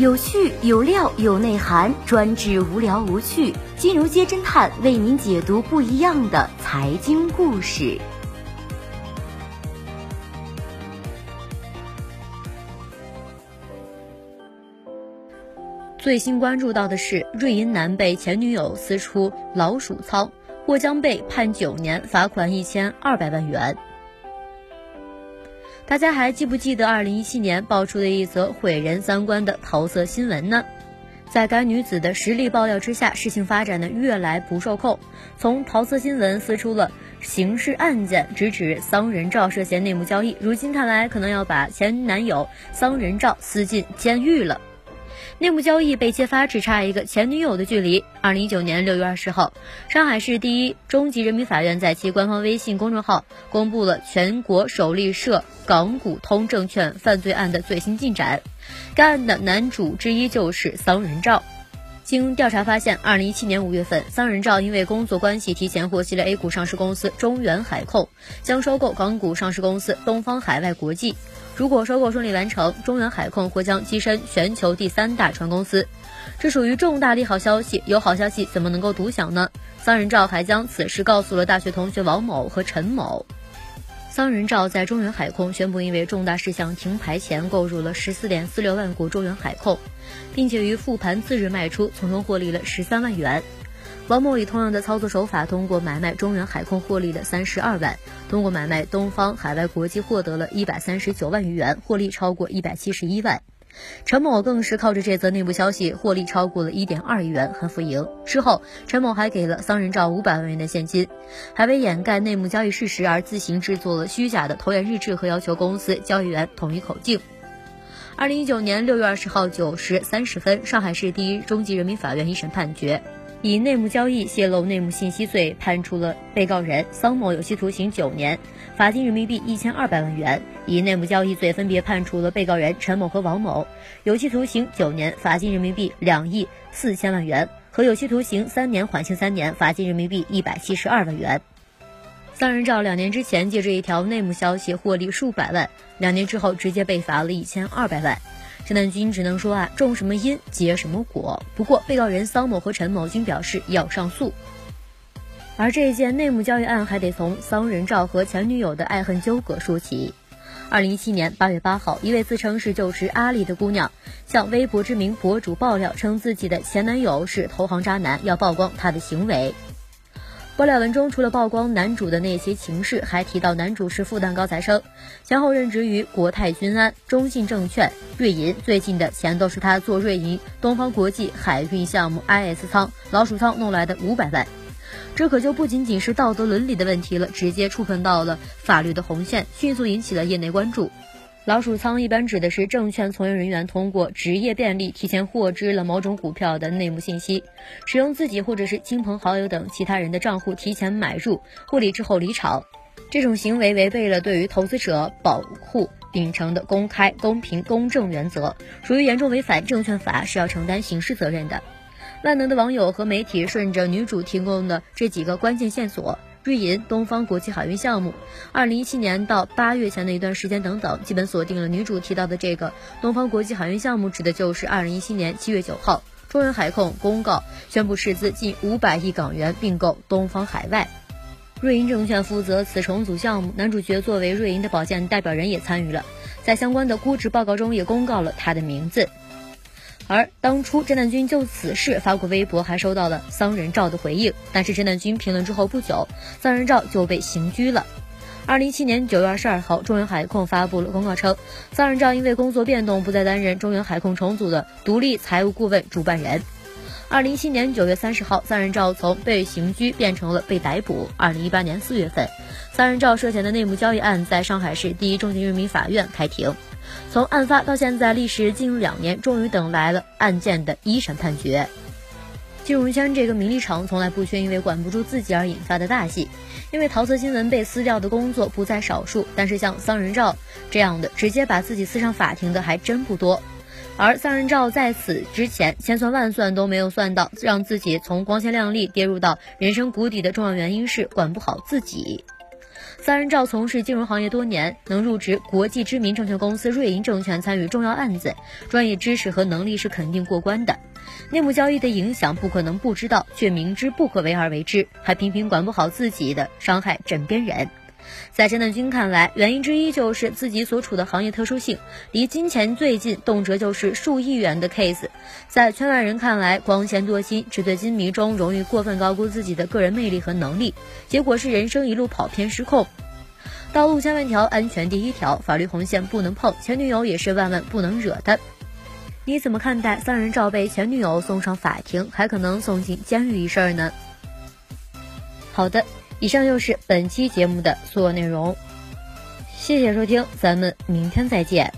有趣有料有内涵，专治无聊无趣。金融街侦探为您解读不一样的财经故事。最新关注到的是，瑞银男被前女友撕出老鼠仓，或将被判九年，罚款一千二百万元。大家还记不记得二零一七年爆出的一则毁人三观的桃色新闻呢？在该女子的实力爆料之下，事情发展的越来不受控。从桃色新闻撕出了刑事案件，直指桑仁照涉嫌内幕交易。如今看来，可能要把前男友桑仁照撕进监狱了。内幕交易被揭发，只差一个前女友的距离。二零一九年六月二十号，上海市第一中级人民法院在其官方微信公众号公布了全国首例涉港股通证券犯罪案的最新进展。该案的男主之一就是桑仁照。经调查发现，二零一七年五月份，桑人照因为工作关系提前获悉了 A 股上市公司中原海控将收购港股上市公司东方海外国际。如果收购顺利完成，中原海控或将跻身全球第三大船公司，这属于重大利好消息。有好消息怎么能够独享呢？桑人照还将此事告诉了大学同学王某和陈某。张仁照在中原海控宣布因为重大事项停牌前购入了十四点四六万股中原海控，并且于复盘次日卖出，从中获利了十三万元。王某以同样的操作手法，通过买卖中原海控获利了三十二万，通过买卖东方海外国际获得了一百三十九万余元，获利超过一百七十一万。陈某更是靠着这则内部消息获利超过了一点二亿元，很浮盈。之后，陈某还给了桑仁照五百万元的现金，还为掩盖内幕交易事实而自行制作了虚假的投研日志和要求公司交易员统一口径。二零一九年六月二十号九时三十分，上海市第一中级人民法院一审判决。以内幕交易泄露内幕信息罪判处了被告人桑某有期徒刑九年，罚金人民币一千二百万元；以内幕交易罪分别判处了被告人陈某和王某有期徒刑九年，罚金人民币两亿四千万元和有期徒刑三年，缓刑三年，罚金人民币一百七十二万元。桑人照两年之前借这一条内幕消息获利数百万，两年之后直接被罚了一千二百万。陈南军只能说啊，种什么因结什么果。不过，被告人桑某和陈某均表示要上诉。而这一件内幕交易案还得从桑仁照和前女友的爱恨纠葛说起。二零一七年八月八号，一位自称是就职阿里的姑娘，向微博知名博主爆料称自己的前男友是投行渣男，要曝光他的行为。爆料文中除了曝光男主的那些情事，还提到男主是复旦高材生，前后任职于国泰君安、中信证券、瑞银，最近的钱都是他做瑞银东方国际海运项目 IS 仓老鼠仓弄来的五百万，这可就不仅仅是道德伦理的问题了，直接触碰到了法律的红线，迅速引起了业内关注。老鼠仓一般指的是证券从业人员通过职业便利提前获知了某种股票的内幕信息，使用自己或者是亲朋好友等其他人的账户提前买入，获利之后离场。这种行为违背了对于投资者保护秉承的公开、公平、公正原则，属于严重违反证券法，是要承担刑事责任的。万能的网友和媒体顺着女主提供的这几个关键线索。瑞银东方国际海运项目，二零一七年到八月前的一段时间等等，基本锁定了女主提到的这个东方国际海运项目，指的就是二零一七年七月九号，中原海控公告宣布斥资近五百亿港元并购东方海外。瑞银证券负责此重组项目，男主角作为瑞银的保荐代表人也参与了，在相关的估值报告中也公告了他的名字。而当初真南军就此事发过微博，还收到了桑仁照的回应。但是真南军评论之后不久，桑仁照就被刑拘了。二零一七年九月二十二号，中原海控发布了公告称，桑仁照因为工作变动，不再担任中原海控重组的独立财务顾问主办人。二零一七年九月三十号，桑人照从被刑拘变成了被逮捕。二零一八年四月份，桑人照涉嫌的内幕交易案在上海市第一中级人民法院开庭。从案发到现在，历时近两年，终于等来了案件的一审判决。金融圈这个名利场从来不缺因为管不住自己而引发的大戏，因为桃色新闻被撕掉的工作不在少数，但是像桑人照这样的直接把自己撕上法庭的还真不多。而三人照在此之前千算万算都没有算到，让自己从光鲜亮丽跌入到人生谷底的重要原因是管不好自己。三人赵从事金融行业多年，能入职国际知名证券公司瑞银证券参与重要案子，专业知识和能力是肯定过关的。内幕交易的影响不可能不知道，却明知不可为而为之，还频频管不好自己的，伤害枕边人。在陈南军看来，原因之一就是自己所处的行业特殊性，离金钱最近，动辄就是数亿元的 case。在圈外人看来，光鲜多金，只对金迷中容易过分高估自己的个人魅力和能力，结果是人生一路跑偏失控。道路千万条，安全第一条，法律红线不能碰，前女友也是万万不能惹的。你怎么看待三人照被前女友送上法庭，还可能送进监狱一事儿呢？好的。以上就是本期节目的所有内容，谢谢收听，咱们明天再见。